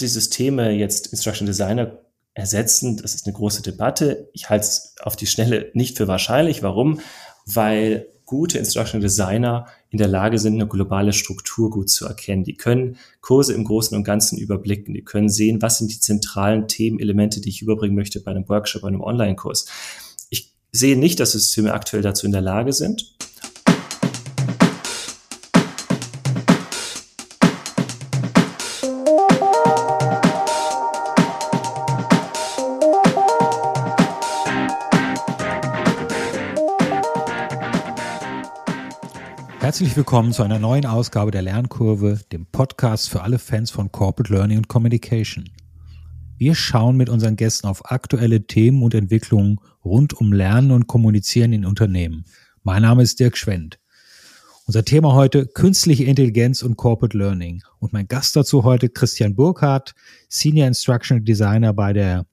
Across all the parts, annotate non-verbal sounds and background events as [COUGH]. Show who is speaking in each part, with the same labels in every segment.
Speaker 1: die Systeme jetzt Instruction Designer ersetzen, das ist eine große Debatte. Ich halte es auf die Schnelle nicht für wahrscheinlich. Warum? Weil gute Instructional Designer in der Lage sind, eine globale Struktur gut zu erkennen. Die können Kurse im Großen und Ganzen überblicken. Die können sehen, was sind die zentralen Themenelemente, die ich überbringen möchte bei einem Workshop, bei einem Online-Kurs. Ich sehe nicht, dass Systeme aktuell dazu in der Lage sind.
Speaker 2: Herzlich willkommen zu einer neuen Ausgabe der Lernkurve, dem Podcast für alle Fans von Corporate Learning und Communication. Wir schauen mit unseren Gästen auf aktuelle Themen und Entwicklungen rund um Lernen und Kommunizieren in Unternehmen. Mein Name ist Dirk Schwendt. Unser Thema heute künstliche Intelligenz und Corporate Learning. Und mein Gast dazu heute Christian Burkhardt, Senior Instructional Designer bei der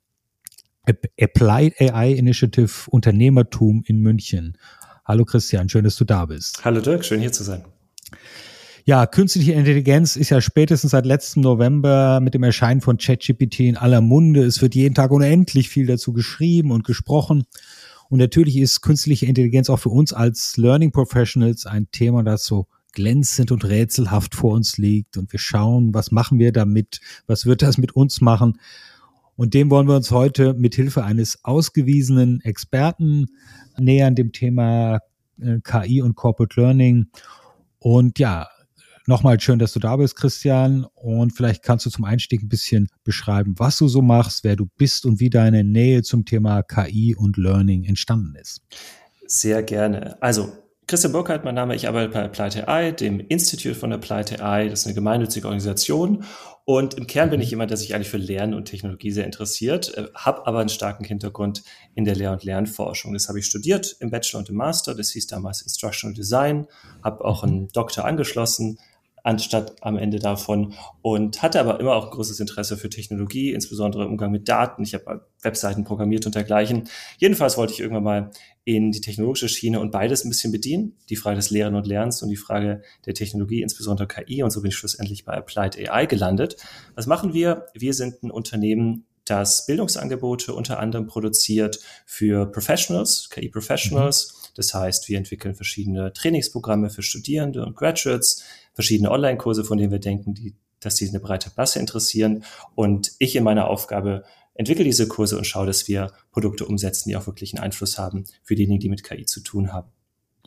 Speaker 2: Applied AI Initiative Unternehmertum in München. Hallo Christian, schön, dass du da bist.
Speaker 1: Hallo Dirk, schön hier zu sein.
Speaker 2: Ja, künstliche Intelligenz ist ja spätestens seit letztem November mit dem Erscheinen von ChatGPT in aller Munde. Es wird jeden Tag unendlich viel dazu geschrieben und gesprochen. Und natürlich ist künstliche Intelligenz auch für uns als Learning Professionals ein Thema, das so glänzend und rätselhaft vor uns liegt. Und wir schauen, was machen wir damit? Was wird das mit uns machen? Und dem wollen wir uns heute mit Hilfe eines ausgewiesenen Experten nähern, dem Thema äh, KI und Corporate Learning. Und ja, nochmal schön, dass du da bist, Christian. Und vielleicht kannst du zum Einstieg ein bisschen beschreiben, was du so machst, wer du bist und wie deine Nähe zum Thema KI und Learning entstanden ist.
Speaker 1: Sehr gerne. Also Christian Burkhardt, mein Name, ich arbeite bei Applied AI, dem Institute von Applied AI. Das ist eine gemeinnützige Organisation. Und im Kern bin ich jemand, der sich eigentlich für Lernen und Technologie sehr interessiert, äh, habe aber einen starken Hintergrund in der Lehr- und Lernforschung. Das habe ich studiert im Bachelor und im Master. Das hieß damals Instructional Design, habe auch einen Doktor angeschlossen, anstatt am Ende davon und hatte aber immer auch großes Interesse für Technologie, insbesondere im Umgang mit Daten. Ich habe Webseiten programmiert und dergleichen. Jedenfalls wollte ich irgendwann mal in die technologische Schiene und beides ein bisschen bedienen. Die Frage des Lehren und Lernens und die Frage der Technologie, insbesondere KI. Und so bin ich schlussendlich bei Applied AI gelandet. Was machen wir? Wir sind ein Unternehmen, das Bildungsangebote unter anderem produziert für Professionals, KI-Professionals. Mhm. Das heißt, wir entwickeln verschiedene Trainingsprogramme für Studierende und Graduates, verschiedene Online-Kurse, von denen wir denken, die, dass die eine breite Masse interessieren. Und ich in meiner Aufgabe entwickle diese Kurse und schaue, dass wir Produkte umsetzen, die auch wirklich einen Einfluss haben für diejenigen, die mit KI zu tun haben.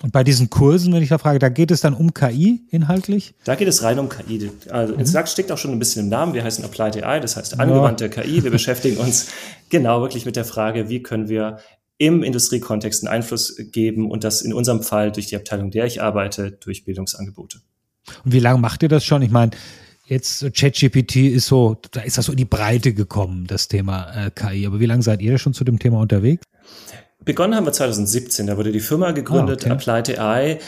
Speaker 2: Und bei diesen Kursen, wenn ich da frage, da geht es dann um KI inhaltlich?
Speaker 1: Da geht es rein um KI. Also mhm. es steckt auch schon ein bisschen im Namen. Wir heißen Applied AI, das heißt angewandte ja. KI. Wir beschäftigen uns genau wirklich mit der Frage, wie können wir im Industriekontext einen Einfluss geben und das in unserem Fall durch die Abteilung, der ich arbeite, durch Bildungsangebote.
Speaker 2: Und wie lange macht ihr das schon? Ich meine, jetzt ChatGPT ist so, da ist das so in die Breite gekommen, das Thema äh, KI. Aber wie lange seid ihr schon zu dem Thema unterwegs?
Speaker 1: Begonnen haben wir 2017, da wurde die Firma gegründet, ah, okay. Applied AI.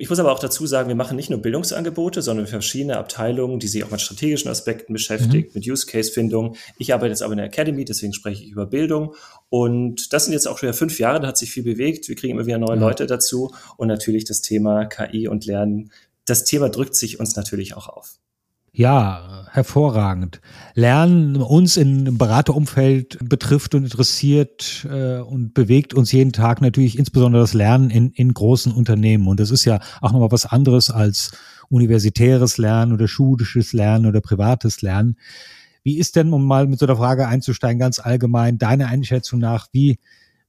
Speaker 1: Ich muss aber auch dazu sagen, wir machen nicht nur Bildungsangebote, sondern verschiedene Abteilungen, die sich auch mit strategischen Aspekten beschäftigt, mhm. mit Use-Case-Findung. Ich arbeite jetzt aber in der Academy, deswegen spreche ich über Bildung. Und das sind jetzt auch schon fünf Jahre, da hat sich viel bewegt. Wir kriegen immer wieder neue mhm. Leute dazu. Und natürlich das Thema KI und Lernen das Thema drückt sich uns natürlich auch auf.
Speaker 2: Ja, hervorragend. Lernen uns im Beraterumfeld betrifft und interessiert äh, und bewegt uns jeden Tag natürlich insbesondere das Lernen in, in großen Unternehmen. Und das ist ja auch nochmal was anderes als universitäres Lernen oder schulisches Lernen oder privates Lernen. Wie ist denn, um mal mit so einer Frage einzusteigen, ganz allgemein, deine Einschätzung nach, wie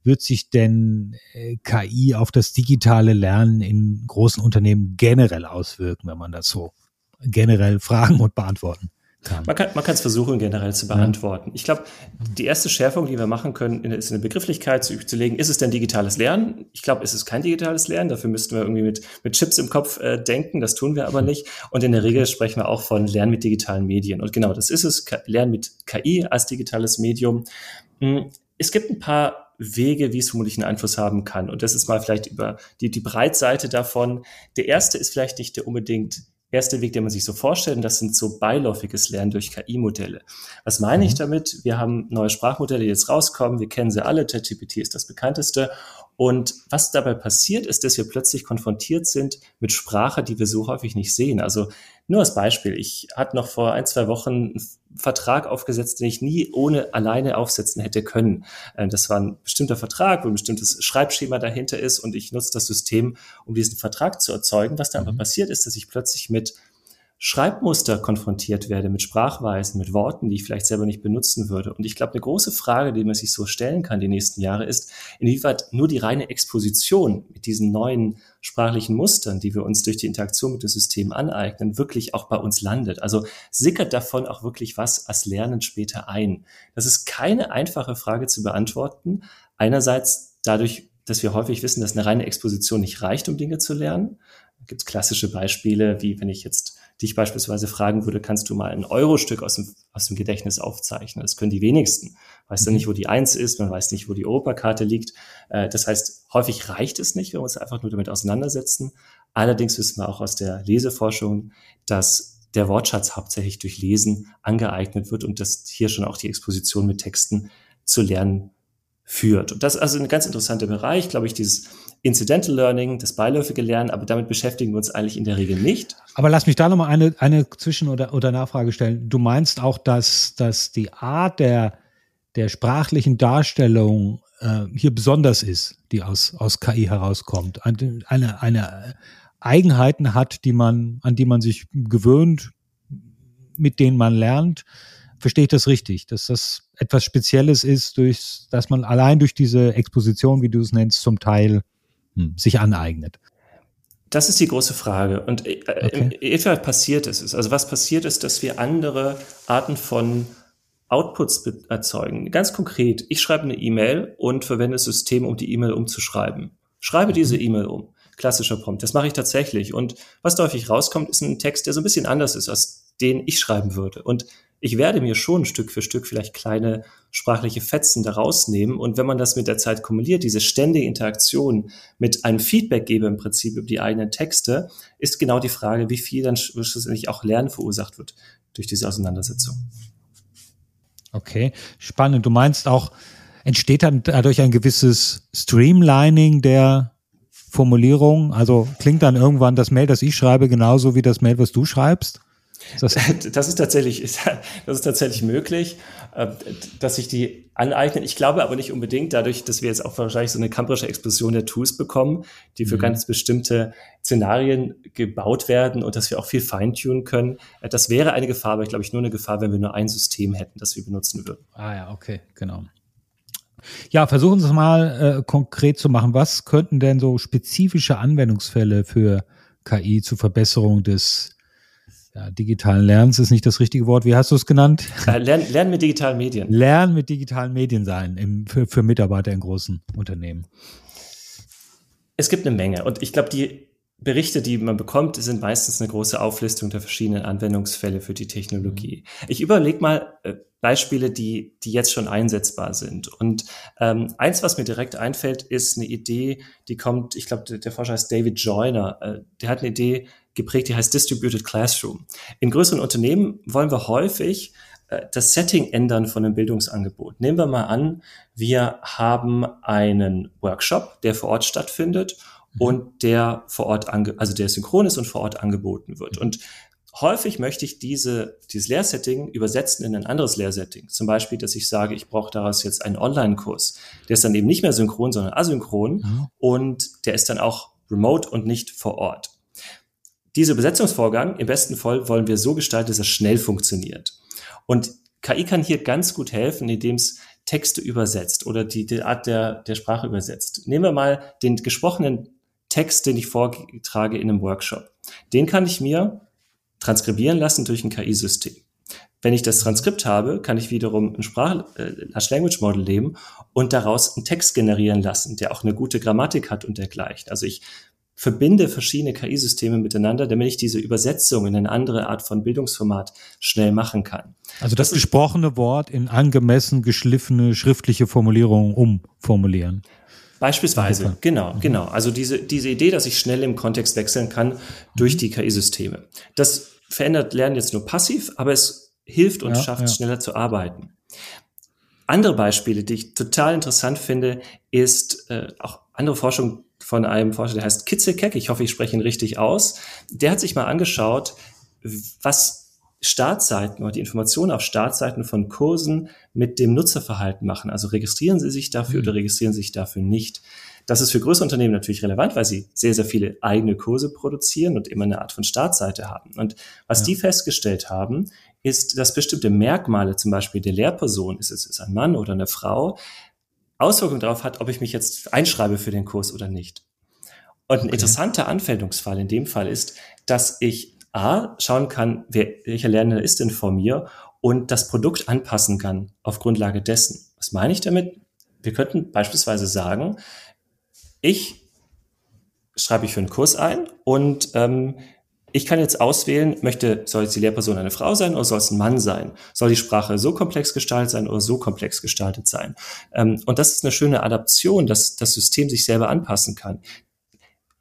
Speaker 2: wird sich denn äh, KI auf das digitale Lernen in großen Unternehmen generell auswirken, wenn man das so generell [LAUGHS] fragen und beantworten kann?
Speaker 1: Man kann es versuchen, generell zu beantworten. Ja. Ich glaube, die erste Schärfung, die wir machen können, ist eine Begrifflichkeit zu, zu legen. Ist es denn digitales Lernen? Ich glaube, es ist kein digitales Lernen. Dafür müssten wir irgendwie mit, mit Chips im Kopf äh, denken. Das tun wir aber [LAUGHS] nicht. Und in der Regel sprechen wir auch von Lernen mit digitalen Medien. Und genau, das ist es. Lernen mit KI als digitales Medium. Hm, es gibt ein paar Wege, wie es vermutlich einen Einfluss haben kann. Und das ist mal vielleicht über die, die Breitseite davon. Der erste ist vielleicht nicht der unbedingt erste Weg, den man sich so vorstellt, und das sind so beiläufiges Lernen durch KI-Modelle. Was meine mhm. ich damit? Wir haben neue Sprachmodelle, die jetzt rauskommen. Wir kennen sie alle. ChatGPT ist das bekannteste. Und was dabei passiert, ist, dass wir plötzlich konfrontiert sind mit Sprache, die wir so häufig nicht sehen. Also nur als Beispiel, ich hatte noch vor ein, zwei Wochen einen Vertrag aufgesetzt, den ich nie ohne alleine aufsetzen hätte können. Äh, das war ein bestimmter Vertrag, wo ein bestimmtes Schreibschema dahinter ist und ich nutze das System, um diesen Vertrag zu erzeugen. Was da aber mhm. passiert ist, dass ich plötzlich mit Schreibmuster konfrontiert werde, mit Sprachweisen, mit Worten, die ich vielleicht selber nicht benutzen würde. Und ich glaube, eine große Frage, die man sich so stellen kann die nächsten Jahre, ist, inwieweit nur die reine Exposition mit diesen neuen sprachlichen Mustern, die wir uns durch die Interaktion mit dem System aneignen, wirklich auch bei uns landet. Also sickert davon auch wirklich was als Lernen später ein. Das ist keine einfache Frage zu beantworten. Einerseits dadurch, dass wir häufig wissen, dass eine reine Exposition nicht reicht, um Dinge zu lernen. Da gibt es klassische Beispiele, wie wenn ich jetzt dich beispielsweise fragen würde, kannst du mal ein Euro-Stück aus dem, aus dem Gedächtnis aufzeichnen? Das können die wenigsten. Weiß dann mhm. nicht, wo die Eins ist, man weiß nicht, wo die Europakarte liegt. Äh, das heißt, häufig reicht es nicht, wenn wir uns einfach nur damit auseinandersetzen. Allerdings wissen wir auch aus der Leseforschung, dass der Wortschatz hauptsächlich durch Lesen angeeignet wird und dass hier schon auch die Exposition mit Texten zu lernen führt. Und das ist also ein ganz interessanter Bereich, glaube ich, dieses Incidental Learning, das beiläufige Lernen, aber damit beschäftigen wir uns eigentlich in der Regel nicht.
Speaker 2: Aber lass mich da nochmal eine, eine Zwischen- oder, oder Nachfrage stellen. Du meinst auch, dass, dass die Art der, der sprachlichen Darstellung äh, hier besonders ist, die aus, aus KI herauskommt. Eine, eine, Eigenheiten hat, die man, an die man sich gewöhnt, mit denen man lernt. Verstehe ich das richtig, dass das etwas Spezielles ist, durch, dass man allein durch diese Exposition, wie du es nennst, zum Teil sich aneignet?
Speaker 1: Das ist die große Frage. Und äh, okay. etwa passiert es. Also was passiert ist, dass wir andere Arten von Outputs erzeugen. Ganz konkret, ich schreibe eine E-Mail und verwende das System, um die E-Mail umzuschreiben. Schreibe diese mhm. E-Mail um. Klassischer Prompt. Das mache ich tatsächlich. Und was häufig rauskommt, ist ein Text, der so ein bisschen anders ist, als den ich schreiben würde. Und ich werde mir schon Stück für Stück vielleicht kleine sprachliche Fetzen daraus nehmen. Und wenn man das mit der Zeit kumuliert, diese ständige Interaktion mit einem Feedback gebe im Prinzip über die eigenen Texte, ist genau die Frage, wie viel dann schlussendlich auch Lernen verursacht wird durch diese Auseinandersetzung.
Speaker 2: Okay, spannend. Du meinst auch, entsteht dann dadurch ein gewisses Streamlining der Formulierung? Also klingt dann irgendwann das Mail, das ich schreibe, genauso wie das Mail, was du schreibst?
Speaker 1: Das, das, ist tatsächlich, das ist tatsächlich möglich, äh, dass sich die aneignen. Ich glaube aber nicht unbedingt dadurch, dass wir jetzt auch wahrscheinlich so eine kamperische Explosion der Tools bekommen, die für mhm. ganz bestimmte Szenarien gebaut werden und dass wir auch viel feintunen können. Äh, das wäre eine Gefahr, aber ich glaube ich nur eine Gefahr, wenn wir nur ein System hätten, das wir benutzen würden.
Speaker 2: Ah ja, okay, genau. Ja, versuchen Sie es mal äh, konkret zu machen. Was könnten denn so spezifische Anwendungsfälle für KI zur Verbesserung des ja, digitalen Lernens ist nicht das richtige Wort. Wie hast du es genannt?
Speaker 1: Äh, lernen, lernen mit digitalen Medien.
Speaker 2: Lernen mit digitalen Medien sein im, für, für Mitarbeiter in großen Unternehmen.
Speaker 1: Es gibt eine Menge. Und ich glaube, die Berichte, die man bekommt, sind meistens eine große Auflistung der verschiedenen Anwendungsfälle für die Technologie. Mhm. Ich überlege mal äh, Beispiele, die, die jetzt schon einsetzbar sind. Und ähm, eins, was mir direkt einfällt, ist eine Idee, die kommt, ich glaube, der, der Forscher heißt David Joyner, äh, der hat eine Idee geprägt, die heißt Distributed Classroom. In größeren Unternehmen wollen wir häufig äh, das Setting ändern von einem Bildungsangebot. Nehmen wir mal an, wir haben einen Workshop, der vor Ort stattfindet mhm. und der vor Ort, ange also der synchron ist und vor Ort angeboten wird. Und häufig möchte ich diese, dieses Lehrsetting übersetzen in ein anderes Lehrsetting. Zum Beispiel, dass ich sage, ich brauche daraus jetzt einen Online-Kurs. Der ist dann eben nicht mehr synchron, sondern asynchron mhm. und der ist dann auch remote und nicht vor Ort. Dieser Übersetzungsvorgang, im besten Fall wollen wir so gestalten, dass er schnell funktioniert. Und KI kann hier ganz gut helfen, indem es Texte übersetzt oder die, die Art der, der Sprache übersetzt. Nehmen wir mal den gesprochenen Text, den ich vortrage in einem Workshop. Den kann ich mir transkribieren lassen durch ein KI-System. Wenn ich das Transkript habe, kann ich wiederum ein Sprach äh, Language Model nehmen und daraus einen Text generieren lassen, der auch eine gute Grammatik hat und dergleichen. Also ich verbinde verschiedene KI-Systeme miteinander, damit ich diese Übersetzung in eine andere Art von Bildungsformat schnell machen kann.
Speaker 2: Also das, das gesprochene Wort in angemessen geschliffene schriftliche Formulierungen umformulieren.
Speaker 1: Beispielsweise, genau, mhm. genau. Also diese, diese Idee, dass ich schnell im Kontext wechseln kann durch mhm. die KI-Systeme. Das verändert Lernen jetzt nur passiv, aber es hilft und ja, schafft es ja. schneller zu arbeiten. Andere Beispiele, die ich total interessant finde, ist äh, auch andere Forschung von einem Forscher, der heißt Kitzelkeck. Ich hoffe, ich spreche ihn richtig aus. Der hat sich mal angeschaut, was Startseiten oder die Informationen auf Startseiten von Kursen mit dem Nutzerverhalten machen. Also registrieren Sie sich dafür mhm. oder registrieren Sie sich dafür nicht. Das ist für größere Unternehmen natürlich relevant, weil sie sehr, sehr viele eigene Kurse produzieren und immer eine Art von Startseite haben. Und was ja. die festgestellt haben, ist, dass bestimmte Merkmale, zum Beispiel der Lehrperson, ist es ist ein Mann oder eine Frau, Auswirkungen darauf hat, ob ich mich jetzt einschreibe für den Kurs oder nicht. Und ein okay. interessanter Anwendungsfall in dem Fall ist, dass ich A, schauen kann, wer, welcher Lernender ist denn vor mir und das Produkt anpassen kann auf Grundlage dessen. Was meine ich damit? Wir könnten beispielsweise sagen, ich schreibe ich für einen Kurs ein und ähm, ich kann jetzt auswählen, möchte, soll jetzt die Lehrperson eine Frau sein oder soll es ein Mann sein? Soll die Sprache so komplex gestaltet sein oder so komplex gestaltet sein? Ähm, und das ist eine schöne Adaption, dass das System sich selber anpassen kann.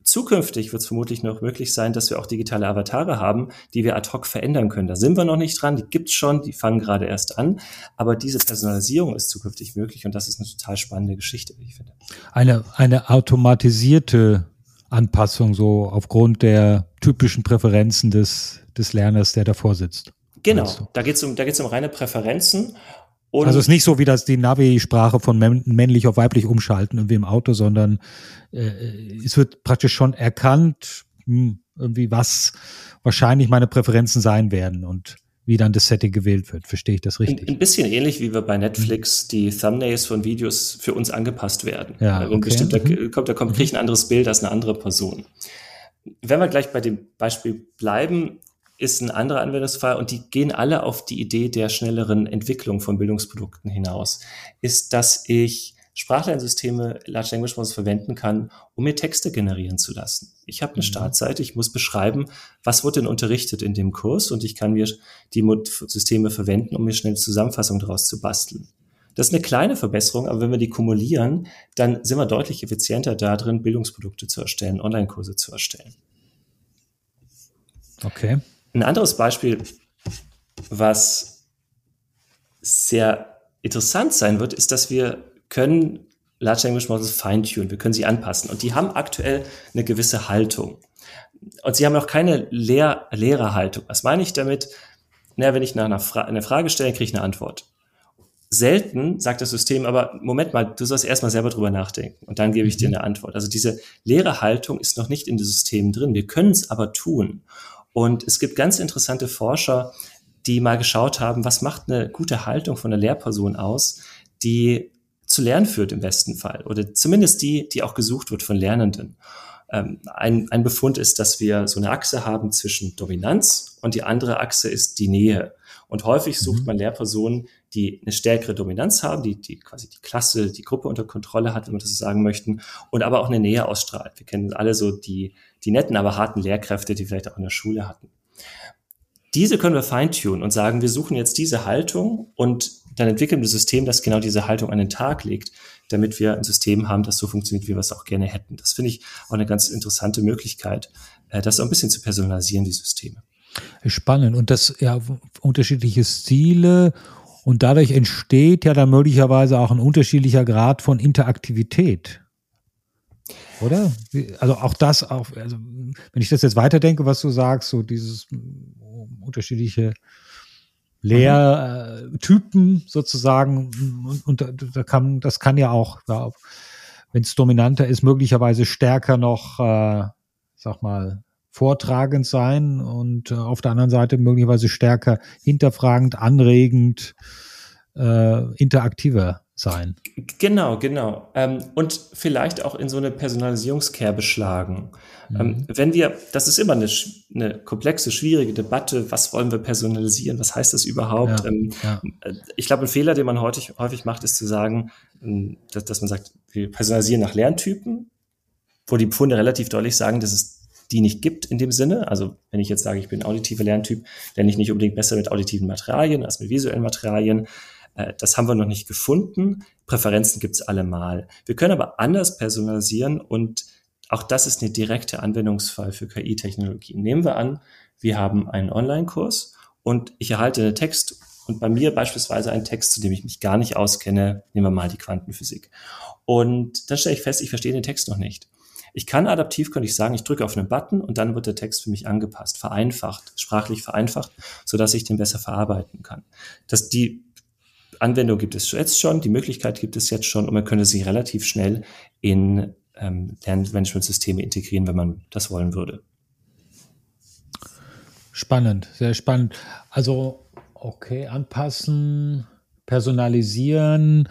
Speaker 1: Zukünftig wird es vermutlich noch möglich sein, dass wir auch digitale Avatare haben, die wir ad hoc verändern können. Da sind wir noch nicht dran, die gibt's schon, die fangen gerade erst an. Aber diese Personalisierung ist zukünftig möglich und das ist eine total spannende Geschichte, wie ich finde.
Speaker 2: Eine, eine automatisierte Anpassung, so aufgrund der typischen Präferenzen des, des Lerners, der davor sitzt.
Speaker 1: Genau, da geht es um, da geht's um reine Präferenzen.
Speaker 2: Und also es ist nicht so, wie das die Navi-Sprache von männlich auf weiblich umschalten, irgendwie im Auto, sondern äh, es wird praktisch schon erkannt, hm, irgendwie was wahrscheinlich meine Präferenzen sein werden und wie dann das Setting gewählt wird. Verstehe ich das richtig?
Speaker 1: Ein, ein bisschen ähnlich, wie wir bei Netflix mhm. die Thumbnails von Videos für uns angepasst werden.
Speaker 2: Ja, Wenn
Speaker 1: okay. bestimmt, da mhm. kommt, da kommt, kriegt ein anderes Bild als eine andere Person. Wenn wir gleich bei dem Beispiel bleiben, ist ein anderer Anwendungsfall und die gehen alle auf die Idee der schnelleren Entwicklung von Bildungsprodukten hinaus, ist, dass ich Sprachlernsysteme, Large Language Models verwenden kann, um mir Texte generieren zu lassen. Ich habe eine mhm. Startseite, ich muss beschreiben, was wurde denn unterrichtet in dem Kurs und ich kann mir die Systeme verwenden, um mir schnell Zusammenfassung daraus zu basteln. Das ist eine kleine Verbesserung, aber wenn wir die kumulieren, dann sind wir deutlich effizienter darin, Bildungsprodukte zu erstellen, Online-Kurse zu erstellen.
Speaker 2: Okay.
Speaker 1: Ein anderes Beispiel, was sehr interessant sein wird, ist, dass wir können Large Language Models feintunen, wir können sie anpassen. Und die haben aktuell eine gewisse Haltung. Und sie haben auch keine Lehr Lehrerhaltung. Was meine ich damit? Na, wenn ich nach einer Fra eine Frage stelle, kriege ich eine Antwort. Selten sagt das System aber, Moment mal, du sollst erstmal selber drüber nachdenken und dann gebe ich dir mhm. eine Antwort. Also diese Lehrerhaltung ist noch nicht in dem System drin. Wir können es aber tun. Und es gibt ganz interessante Forscher, die mal geschaut haben, was macht eine gute Haltung von einer Lehrperson aus, die zu lernen führt im besten Fall oder zumindest die, die auch gesucht wird von Lernenden. Ähm, ein, ein Befund ist, dass wir so eine Achse haben zwischen Dominanz und die andere Achse ist die Nähe. Und häufig sucht mhm. man Lehrpersonen, die eine stärkere Dominanz haben, die, die quasi die Klasse, die Gruppe unter Kontrolle hat, wenn wir das so sagen möchten, und aber auch eine Nähe ausstrahlt. Wir kennen alle so die, die netten, aber harten Lehrkräfte, die vielleicht auch in der Schule hatten. Diese können wir feintunen und sagen, wir suchen jetzt diese Haltung und dann entwickeln wir ein System, das genau diese Haltung an den Tag legt, damit wir ein System haben, das so funktioniert, wie wir es auch gerne hätten. Das finde ich auch eine ganz interessante Möglichkeit, äh, das auch ein bisschen zu personalisieren, die Systeme.
Speaker 2: Spannend. Und das ja unterschiedliche Stile und dadurch entsteht ja dann möglicherweise auch ein unterschiedlicher Grad von Interaktivität. Oder? Also auch das, auch, also wenn ich das jetzt weiterdenke, was du sagst, so dieses unterschiedliche Lehrtypen sozusagen. Und, und da kann, das kann ja auch, ja, wenn es dominanter ist, möglicherweise stärker noch, äh, sag mal, vortragend sein und äh, auf der anderen Seite möglicherweise stärker hinterfragend, anregend, äh, interaktiver sein.
Speaker 1: Genau, genau. Ähm, und vielleicht auch in so eine Personalisierungskerbe schlagen. Ähm, mhm. Wenn wir, das ist immer eine, eine, komplexe, schwierige Debatte, was wollen wir personalisieren, was heißt das überhaupt? Ja, ähm, ja. Äh, ich glaube, ein Fehler, den man häufig, häufig macht, ist zu sagen, dass, dass man sagt, wir personalisieren nach Lerntypen, wo die Pfunde relativ deutlich sagen, dass es die nicht gibt in dem Sinne. Also wenn ich jetzt sage, ich bin auditiver Lerntyp, lerne ich nicht unbedingt besser mit auditiven Materialien als mit visuellen Materialien. Äh, das haben wir noch nicht gefunden. Präferenzen gibt es allemal. Wir können aber anders personalisieren und auch das ist eine direkte Anwendungsfall für KI-Technologien. Nehmen wir an, wir haben einen Online-Kurs und ich erhalte eine Text- und bei mir beispielsweise einen Text, zu dem ich mich gar nicht auskenne, nehmen wir mal die Quantenphysik. Und dann stelle ich fest, ich verstehe den Text noch nicht. Ich kann adaptiv, könnte ich sagen, ich drücke auf einen Button und dann wird der Text für mich angepasst, vereinfacht, sprachlich vereinfacht, sodass ich den besser verarbeiten kann. Das, die Anwendung gibt es jetzt schon, die Möglichkeit gibt es jetzt schon und man könnte sie relativ schnell in ähm, Lernmanagementsysteme integrieren, wenn man das wollen würde.
Speaker 2: Spannend, sehr spannend. Also, okay, anpassen, personalisieren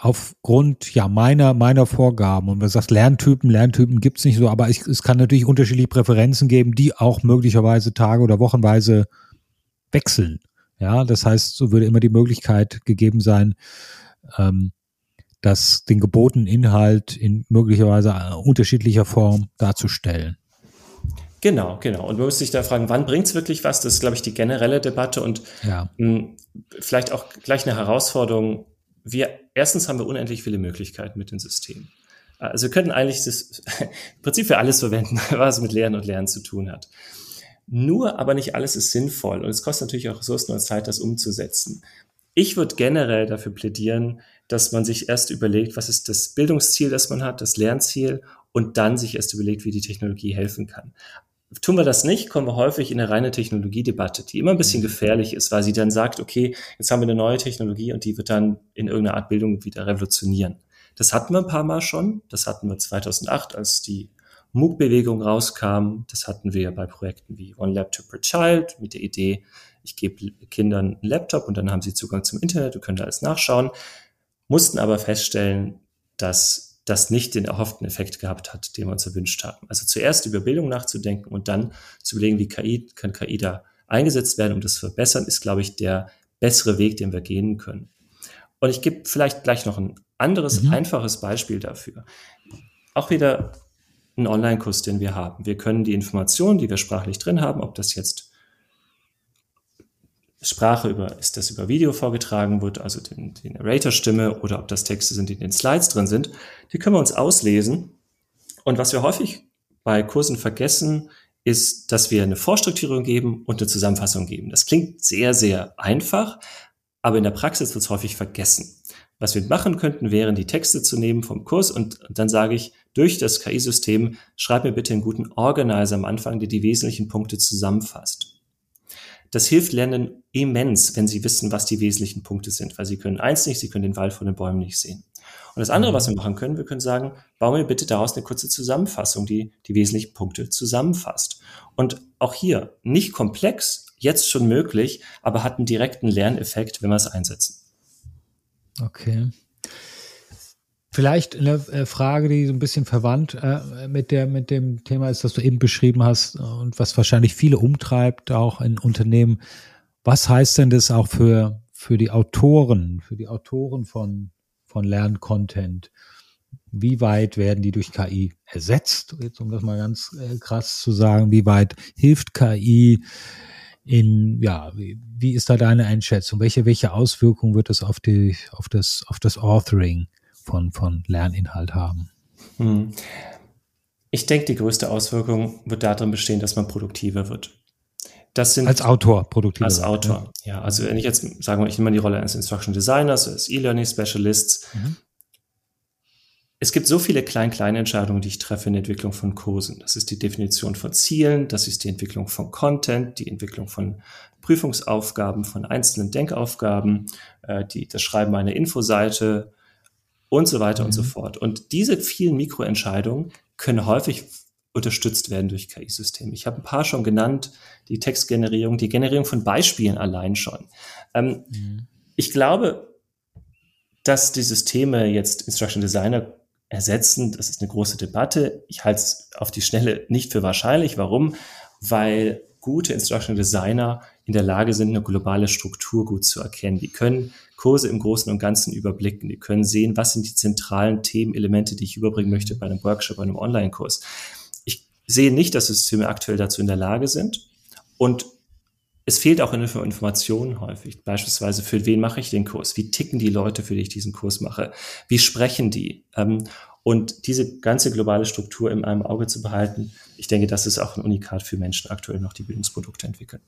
Speaker 2: aufgrund ja meiner meiner Vorgaben und was sagst Lerntypen Lerntypen gibt es nicht so aber ich, es kann natürlich unterschiedliche Präferenzen geben die auch möglicherweise Tage oder Wochenweise wechseln ja das heißt so würde immer die Möglichkeit gegeben sein ähm, das den gebotenen Inhalt in möglicherweise unterschiedlicher Form darzustellen
Speaker 1: Genau, genau. Und man muss sich da fragen, wann bringt es wirklich was? Das ist, glaube ich, die generelle Debatte und ja. mh, hm, vielleicht auch gleich eine Herausforderung. Wir, erstens haben wir unendlich viele Möglichkeiten mit den Systemen. Also wir können eigentlich das [LAUGHS] im Prinzip für alles verwenden, [LAUGHS] was mit Lernen und Lernen zu tun hat. Nur aber nicht alles ist sinnvoll und es kostet natürlich auch Ressourcen und Zeit, das umzusetzen. Ich würde generell dafür plädieren, dass man sich erst überlegt, was ist das Bildungsziel, das man hat, das Lernziel und dann sich erst überlegt, wie die Technologie helfen kann. Tun wir das nicht, kommen wir häufig in eine reine Technologiedebatte, die immer ein bisschen mhm. gefährlich ist, weil sie dann sagt, okay, jetzt haben wir eine neue Technologie und die wird dann in irgendeiner Art Bildung wieder revolutionieren. Das hatten wir ein paar Mal schon. Das hatten wir 2008, als die MOOC-Bewegung rauskam. Das hatten wir bei Projekten wie One Laptop per Child mit der Idee, ich gebe Kindern einen Laptop und dann haben sie Zugang zum Internet und können da alles nachschauen. Mussten aber feststellen, dass das nicht den erhofften Effekt gehabt hat, den wir uns erwünscht haben. Also zuerst über Bildung nachzudenken und dann zu überlegen, wie KI, kann KI da eingesetzt werden, um das zu verbessern, ist, glaube ich, der bessere Weg, den wir gehen können. Und ich gebe vielleicht gleich noch ein anderes, mhm. einfaches Beispiel dafür. Auch wieder ein Online-Kurs, den wir haben. Wir können die Informationen, die wir sprachlich drin haben, ob das jetzt Sprache über, ist das über Video vorgetragen wird, also den, die Narrator-Stimme oder ob das Texte sind, die in den Slides drin sind, die können wir uns auslesen. Und was wir häufig bei Kursen vergessen, ist, dass wir eine Vorstrukturierung geben und eine Zusammenfassung geben. Das klingt sehr, sehr einfach, aber in der Praxis wird es häufig vergessen. Was wir machen könnten, wären die Texte zu nehmen vom Kurs und, und dann sage ich, durch das KI-System, schreib mir bitte einen guten Organizer am Anfang, der die wesentlichen Punkte zusammenfasst. Das hilft Lernen immens, wenn sie wissen, was die wesentlichen Punkte sind, weil sie können eins nicht, sie können den Wald von den Bäumen nicht sehen. Und das andere, mhm. was wir machen können, wir können sagen, baue mir bitte daraus eine kurze Zusammenfassung, die die wesentlichen Punkte zusammenfasst. Und auch hier nicht komplex, jetzt schon möglich, aber hat einen direkten Lerneffekt, wenn wir es einsetzen.
Speaker 2: Okay. Vielleicht eine äh, Frage, die so ein bisschen verwandt äh, mit, der, mit dem Thema ist, das du eben beschrieben hast und was wahrscheinlich viele umtreibt, auch in Unternehmen. Was heißt denn das auch für, für die Autoren, für die Autoren von, von Lerncontent? Wie weit werden die durch KI ersetzt? Jetzt, um das mal ganz äh, krass zu sagen, wie weit hilft KI in, ja, wie, wie ist da deine Einschätzung? Welche, welche Auswirkungen wird das auf die, auf das, auf das Authoring von, von Lerninhalt haben. Hm.
Speaker 1: Ich denke, die größte Auswirkung wird darin bestehen, dass man produktiver wird.
Speaker 2: Sind als Autor
Speaker 1: produktiver. Als Autor, ja. ja. Also wenn ich jetzt sagen wir, ich nehme mal die Rolle eines Instruction Designers, eines E-Learning Specialists. Mhm. Es gibt so viele klein-kleine Entscheidungen, die ich treffe in der Entwicklung von Kursen. Das ist die Definition von Zielen, das ist die Entwicklung von Content, die Entwicklung von Prüfungsaufgaben, von einzelnen Denkaufgaben, äh, die, das Schreiben einer Infoseite, und so weiter mhm. und so mhm. fort. Und diese vielen Mikroentscheidungen können häufig unterstützt werden durch KI-Systeme. Ich habe ein paar schon genannt, die Textgenerierung, die Generierung von Beispielen allein schon. Ähm, mhm. Ich glaube, dass die Systeme jetzt Instruction Designer ersetzen, das ist eine große Debatte. Ich halte es auf die Schnelle nicht für wahrscheinlich. Warum? Weil gute Instruction Designer in der Lage sind, eine globale Struktur gut zu erkennen. Die können Kurse im Großen und Ganzen überblicken. Die können sehen, was sind die zentralen Themenelemente, die ich überbringen möchte bei einem Workshop, bei einem Online-Kurs. Ich sehe nicht, dass Systeme aktuell dazu in der Lage sind. Und es fehlt auch in Informationen häufig. Beispielsweise, für wen mache ich den Kurs? Wie ticken die Leute, für die ich diesen Kurs mache? Wie sprechen die? Ähm, und diese ganze globale Struktur in einem Auge zu behalten, ich denke, das ist auch ein Unikat für Menschen aktuell noch, die Bildungsprodukte entwickeln.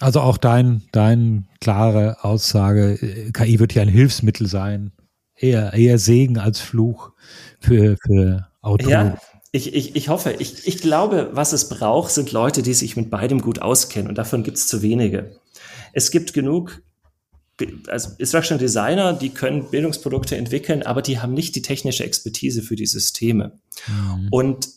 Speaker 2: Also auch dein, dein klare Aussage, KI wird hier ein Hilfsmittel sein. Eher, eher Segen als Fluch für, für Autoren.
Speaker 1: Ja, ich, ich, ich hoffe. Ich, ich glaube, was es braucht, sind Leute, die sich mit beidem gut auskennen. Und davon gibt es zu wenige. Es gibt genug also Instructional Designer, die können Bildungsprodukte entwickeln, aber die haben nicht die technische Expertise für die Systeme. Mhm. Und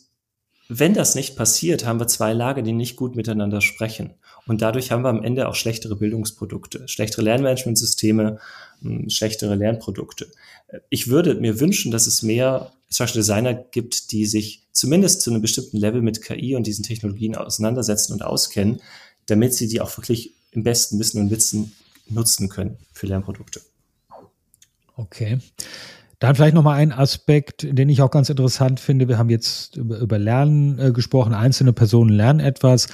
Speaker 1: wenn das nicht passiert, haben wir zwei Lager, die nicht gut miteinander sprechen. Und dadurch haben wir am Ende auch schlechtere Bildungsprodukte, schlechtere Lernmanagementsysteme, hm, schlechtere Lernprodukte. Ich würde mir wünschen, dass es mehr Instructional Designer gibt, die sich zumindest zu einem bestimmten Level mit KI und diesen Technologien auseinandersetzen und auskennen, damit sie die auch wirklich im besten Wissen und Witzen nutzen können für Lernprodukte.
Speaker 2: Okay. Dann vielleicht noch mal ein Aspekt, den ich auch ganz interessant finde. Wir haben jetzt über, über Lernen äh, gesprochen. Einzelne Personen lernen etwas.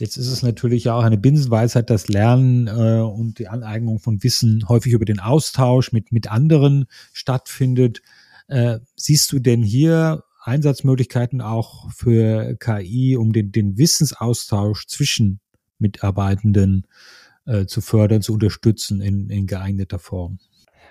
Speaker 2: Jetzt ist es natürlich ja auch eine Binsenweisheit, dass Lernen äh, und die Aneignung von Wissen häufig über den Austausch mit, mit anderen stattfindet. Äh, siehst du denn hier Einsatzmöglichkeiten auch für KI, um den, den Wissensaustausch zwischen Mitarbeitenden äh, zu fördern, zu unterstützen in, in geeigneter Form?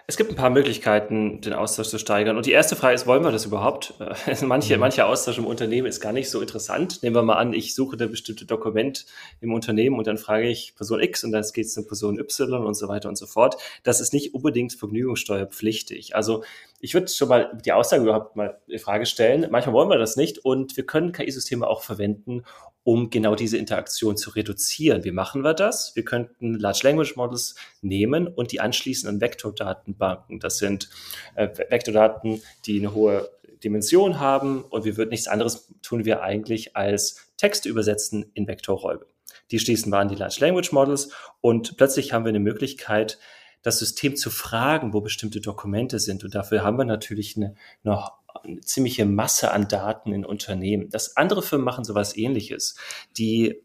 Speaker 1: Es gibt ein paar Möglichkeiten, den Austausch zu steigern. Und die erste Frage ist, wollen wir das überhaupt? [LAUGHS] manche, mhm. mancher Austausch im Unternehmen ist gar nicht so interessant. Nehmen wir mal an, ich suche ein bestimmtes Dokument im Unternehmen und dann frage ich Person X und dann geht es zu Person Y und so weiter und so fort. Das ist nicht unbedingt vergnügungssteuerpflichtig. Also ich würde schon mal die Aussage überhaupt mal in Frage stellen. Manchmal wollen wir das nicht und wir können KI-Systeme auch verwenden, um genau diese Interaktion zu reduzieren. Wie machen wir das? Wir könnten Large Language Models nehmen und die anschließen an Vektordatenbanken. Das sind äh, Vektordaten, die eine hohe Dimension haben und wir würden nichts anderes tun wir eigentlich als Texte übersetzen in Vektorräume. Die schließen wir an die Large Language Models und plötzlich haben wir eine Möglichkeit, das System zu fragen, wo bestimmte Dokumente sind. Und dafür haben wir natürlich eine, noch eine ziemliche Masse an Daten in Unternehmen. Das andere Firmen machen sowas ähnliches. Die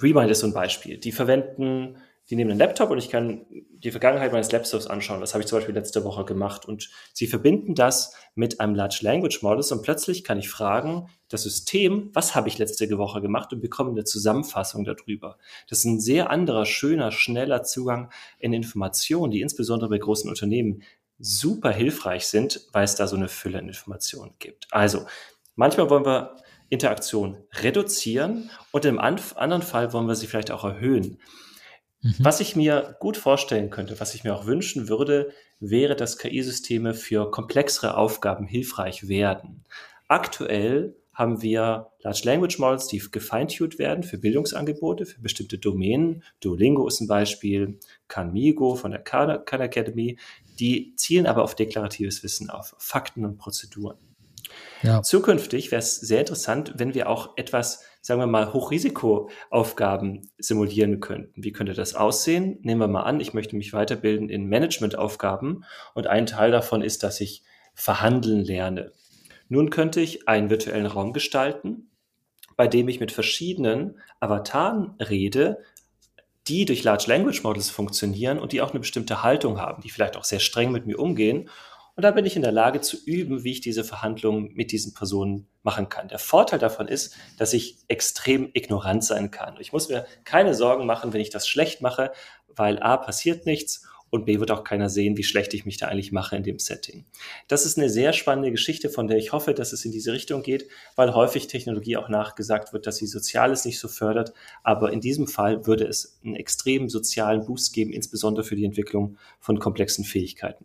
Speaker 1: Remind ist so ein Beispiel. Die verwenden die nehmen einen Laptop und ich kann die Vergangenheit meines Laptops anschauen. Das habe ich zum Beispiel letzte Woche gemacht. Und sie verbinden das mit einem Large Language Models und plötzlich kann ich fragen, das System, was habe ich letzte Woche gemacht und bekomme eine Zusammenfassung darüber. Das ist ein sehr anderer, schöner, schneller Zugang in Informationen, die insbesondere bei großen Unternehmen super hilfreich sind, weil es da so eine Fülle an Informationen gibt. Also, manchmal wollen wir Interaktion reduzieren und im anderen Fall wollen wir sie vielleicht auch erhöhen. Mhm. Was ich mir gut vorstellen könnte, was ich mir auch wünschen würde, wäre, dass KI-Systeme für komplexere Aufgaben hilfreich werden. Aktuell haben wir Large Language Models, die gefeintuned werden für Bildungsangebote, für bestimmte Domänen. Duolingo ist ein Beispiel, Canmigo von der Khan Academy. Die zielen aber auf deklaratives Wissen, auf Fakten und Prozeduren. Ja. Zukünftig wäre es sehr interessant, wenn wir auch etwas, sagen wir mal, Hochrisikoaufgaben simulieren könnten. Wie könnte das aussehen? Nehmen wir mal an, ich möchte mich weiterbilden in Managementaufgaben und ein Teil davon ist, dass ich verhandeln lerne. Nun könnte ich einen virtuellen Raum gestalten, bei dem ich mit verschiedenen Avataren rede, die durch Large Language Models funktionieren und die auch eine bestimmte Haltung haben, die vielleicht auch sehr streng mit mir umgehen und da bin ich in der Lage zu üben, wie ich diese Verhandlungen mit diesen Personen machen kann. Der Vorteil davon ist, dass ich extrem ignorant sein kann. Ich muss mir keine Sorgen machen, wenn ich das schlecht mache, weil A passiert nichts und B wird auch keiner sehen, wie schlecht ich mich da eigentlich mache in dem Setting. Das ist eine sehr spannende Geschichte, von der ich hoffe, dass es in diese Richtung geht, weil häufig Technologie auch nachgesagt wird, dass sie Soziales nicht so fördert. Aber in diesem Fall würde es einen extremen sozialen Boost geben, insbesondere für die Entwicklung von komplexen Fähigkeiten.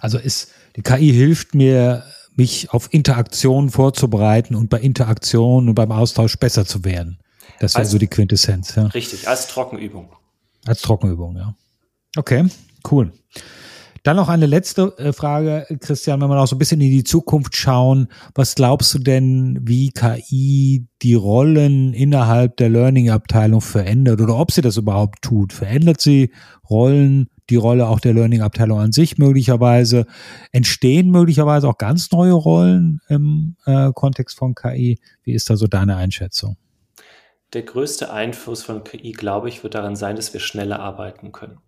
Speaker 2: Also ist, die KI hilft mir, mich auf Interaktion vorzubereiten und bei Interaktion und beim Austausch besser zu werden. Das wäre so die Quintessenz. Ja.
Speaker 1: Richtig, als Trockenübung.
Speaker 2: Als Trockenübung, ja. Okay, cool. Dann noch eine letzte äh, Frage, Christian, wenn wir auch so ein bisschen in die Zukunft schauen. Was glaubst du denn, wie KI die Rollen innerhalb der Learning-Abteilung verändert oder ob sie das überhaupt tut? Verändert sie Rollen, die Rolle auch der Learning-Abteilung an sich möglicherweise? Entstehen möglicherweise auch ganz neue Rollen im äh, Kontext von KI? Wie ist da so deine Einschätzung?
Speaker 1: Der größte Einfluss von KI, glaube ich, wird daran sein, dass wir schneller arbeiten können.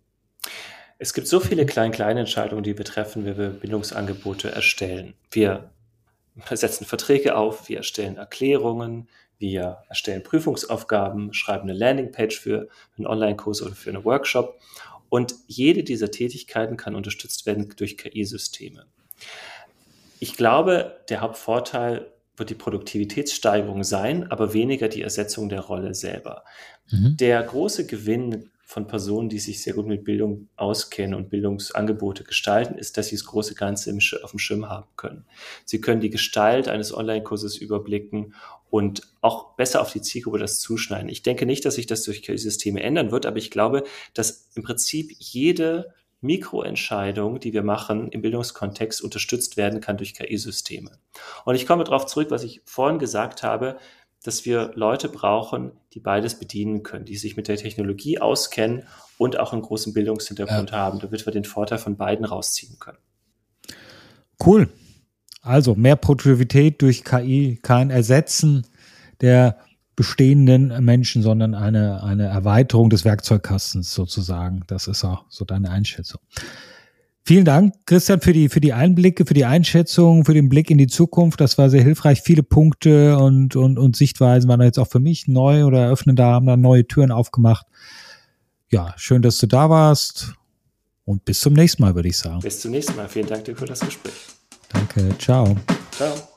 Speaker 1: Es gibt so viele klein-kleine Entscheidungen, die wir treffen, wenn wir Bildungsangebote erstellen. Wir setzen Verträge auf, wir erstellen Erklärungen, wir erstellen Prüfungsaufgaben, schreiben eine Landingpage für einen Online-Kurs oder für einen Workshop. Und jede dieser Tätigkeiten kann unterstützt werden durch KI-Systeme. Ich glaube, der Hauptvorteil wird die Produktivitätssteigerung sein, aber weniger die Ersetzung der Rolle selber. Mhm. Der große Gewinn von Personen, die sich sehr gut mit Bildung auskennen und Bildungsangebote gestalten, ist, dass sie das große Ganze im, auf dem Schirm haben können. Sie können die Gestalt eines Online-Kurses überblicken und auch besser auf die Zielgruppe das zuschneiden. Ich denke nicht, dass sich das durch KI-Systeme ändern wird, aber ich glaube, dass im Prinzip jede Mikroentscheidung, die wir machen im Bildungskontext, unterstützt werden kann durch KI-Systeme. Und ich komme darauf zurück, was ich vorhin gesagt habe, dass wir Leute brauchen, die beides bedienen können, die sich mit der Technologie auskennen und auch einen großen Bildungshintergrund ja. haben, damit wir den Vorteil von beiden rausziehen können.
Speaker 2: Cool. Also mehr Produktivität durch KI, kein Ersetzen der bestehenden Menschen, sondern eine, eine Erweiterung des Werkzeugkastens sozusagen. Das ist auch so deine Einschätzung. Vielen Dank, Christian, für die, für die Einblicke, für die Einschätzung, für den Blick in die Zukunft. Das war sehr hilfreich. Viele Punkte und, und, und Sichtweisen waren jetzt auch für mich neu oder eröffnen da, haben da neue Türen aufgemacht. Ja, schön, dass du da warst. Und bis zum nächsten Mal, würde ich sagen.
Speaker 1: Bis zum nächsten Mal. Vielen Dank dir für das Gespräch.
Speaker 2: Danke. Ciao. Ciao.